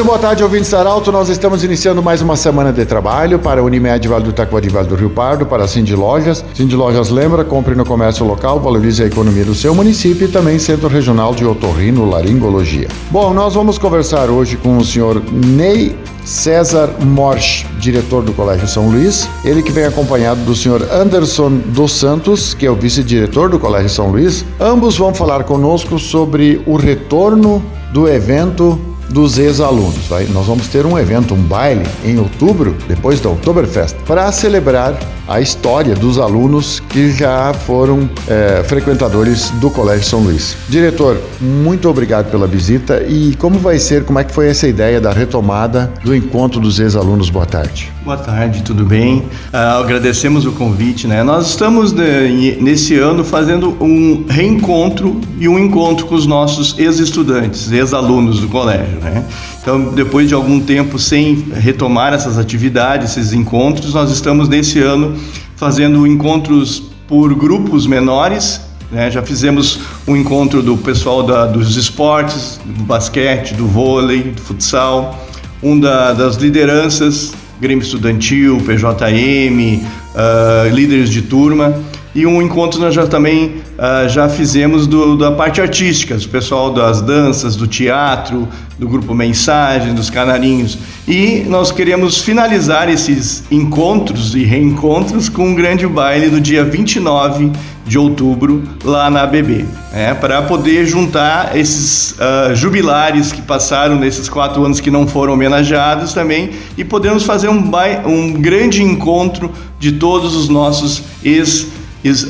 Muito boa tarde, ouvintes da Arauto. Nós estamos iniciando mais uma semana de trabalho para a Unimed Vale do Taquari Vale do Rio Pardo, para a Cindy Lojas. Cindy Lojas lembra, compre no comércio local, valorize a economia do seu município e também Centro Regional de Otorrino Laringologia. Bom, nós vamos conversar hoje com o senhor Ney César Morsch, diretor do Colégio São Luís, ele que vem acompanhado do senhor Anderson dos Santos, que é o vice-diretor do Colégio São Luís. Ambos vão falar conosco sobre o retorno do evento dos ex-alunos. Nós vamos ter um evento, um baile em outubro, depois da Oktoberfest, para celebrar a história dos alunos que já foram é, frequentadores do Colégio São Luís. Diretor, muito obrigado pela visita e como vai ser, como é que foi essa ideia da retomada do encontro dos ex-alunos? Boa tarde. Boa tarde, tudo bem? Uh, agradecemos o convite, né? Nós estamos de, nesse ano fazendo um reencontro e um encontro com os nossos ex-estudantes, ex-alunos do colégio, né? Então, depois de algum tempo sem retomar essas atividades, esses encontros, nós estamos nesse ano fazendo encontros por grupos menores. Né? Já fizemos um encontro do pessoal da, dos esportes, do basquete, do vôlei, do futsal, um da, das lideranças, Grêmio Estudantil, PJM, uh, ah, líderes de turma e um encontro nós já também uh, já fizemos do, da parte artística, do pessoal das danças, do teatro, do grupo Mensagem, dos Canarinhos. E nós queremos finalizar esses encontros e reencontros com um grande baile no dia 29 de outubro lá na ABB, né, para poder juntar esses uh, jubilares que passaram nesses quatro anos que não foram homenageados também e podemos fazer um, um grande encontro de todos os nossos ex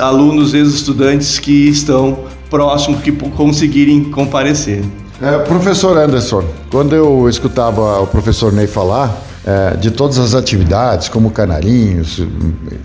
alunos, ex-estudantes que estão próximos, que conseguirem comparecer. É, professor Anderson, quando eu escutava o professor Ney falar, de todas as atividades, como Canarinhos,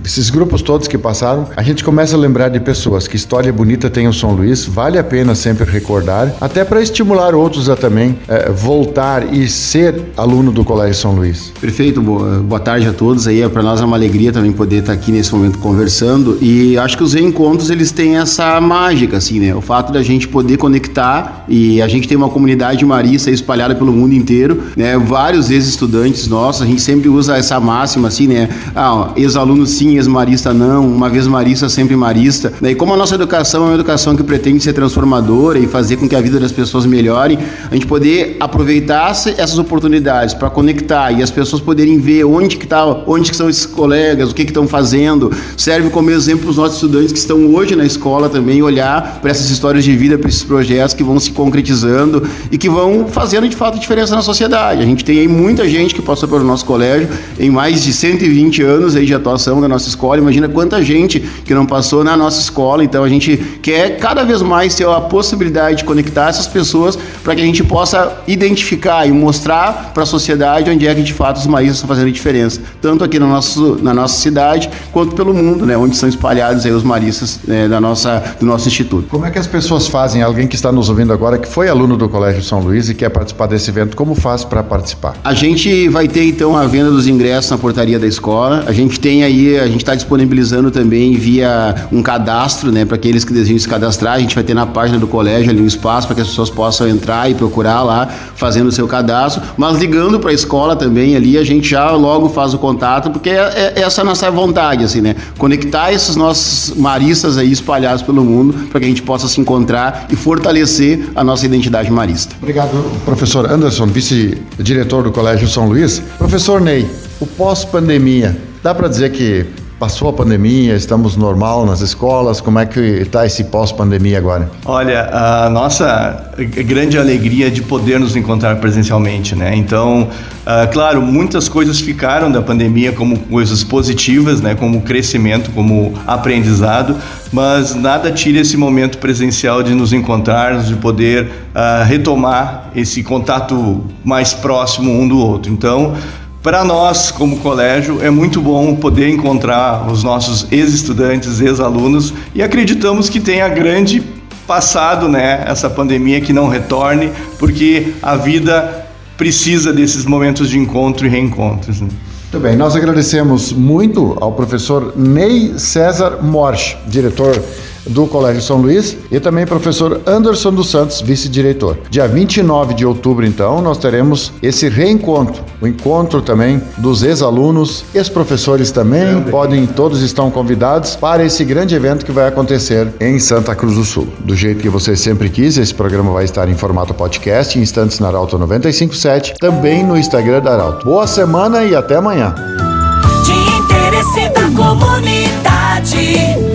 esses grupos todos que passaram, a gente começa a lembrar de pessoas que história bonita tem o São Luís, vale a pena sempre recordar, até para estimular outros a também é, voltar e ser aluno do Colégio São Luís. Perfeito, boa, tarde a todos aí, para nós é uma alegria também poder estar aqui nesse momento conversando e acho que os reencontros eles têm essa mágica assim, né? O fato da gente poder conectar e a gente tem uma comunidade marista espalhada pelo mundo inteiro, né? Vários ex-estudantes nossos a gente sempre usa essa máxima assim, né? Ah, ex-aluno sim, ex-marista não, uma vez marista, sempre marista. E como a nossa educação é uma educação que pretende ser transformadora e fazer com que a vida das pessoas melhore, a gente poder aproveitar essas oportunidades para conectar e as pessoas poderem ver onde que tá, onde que são esses colegas, o que que estão fazendo, serve como exemplo os nossos estudantes que estão hoje na escola também olhar para essas histórias de vida, para esses projetos que vão se concretizando e que vão fazendo de fato diferença na sociedade. A gente tem aí muita gente que passou pelo nosso colégio em mais de 120 anos aí de atuação da nossa escola. Imagina quanta gente que não passou na nossa escola. Então a gente quer cada vez mais ter a possibilidade de conectar essas pessoas para que a gente possa identificar e mostrar para a sociedade onde é que de fato os maízes estão fazendo diferença, tanto aqui no nosso, na nossa cidade quanto pelo mundo, né, onde são espalhados aí os maristas né, da nossa, do nosso instituto. Como é que as pessoas fazem? Alguém que está nos ouvindo agora que foi aluno do Colégio São Luís e quer participar desse evento, como faz para participar? A gente vai ter então a venda dos ingressos na portaria da escola. A gente tem aí, a gente está disponibilizando também via um cadastro, né, para aqueles que desejam se cadastrar. A gente vai ter na página do colégio ali um espaço para que as pessoas possam entrar e procurar lá, fazendo o seu cadastro. Mas ligando para a escola também ali, a gente já logo faz o contato, porque é, é essa a nossa vontade, assim, né? Conectar esses nossos maristas aí espalhados pelo mundo para que a gente possa se encontrar e fortalecer a nossa identidade marista. Obrigado, professor Anderson, vice-diretor do Colégio São Luís. Professor Ney, o pós-pandemia, dá para dizer que Passou a pandemia, estamos normal nas escolas, como é que está esse pós-pandemia agora? Olha, a nossa grande alegria de poder nos encontrar presencialmente, né? Então, uh, claro, muitas coisas ficaram da pandemia como coisas positivas, né? Como crescimento, como aprendizado, mas nada tira esse momento presencial de nos encontrarmos, de poder uh, retomar esse contato mais próximo um do outro. Então, para nós, como colégio, é muito bom poder encontrar os nossos ex-estudantes, ex-alunos e acreditamos que tenha grande passado, né, essa pandemia que não retorne, porque a vida precisa desses momentos de encontro e reencontros. Né? Muito bem, nós agradecemos muito ao professor Ney César Morsch, diretor do Colégio São Luís, e também professor Anderson dos Santos, vice-diretor. Dia 29 de outubro, então, nós teremos esse reencontro, o encontro também dos ex-alunos, ex-professores também, podem, todos estão convidados para esse grande evento que vai acontecer em Santa Cruz do Sul. Do jeito que você sempre quis, esse programa vai estar em formato podcast, em instantes na Arauto 957, também no Instagram da Arauto. Boa semana e até amanhã. De interesse da comunidade.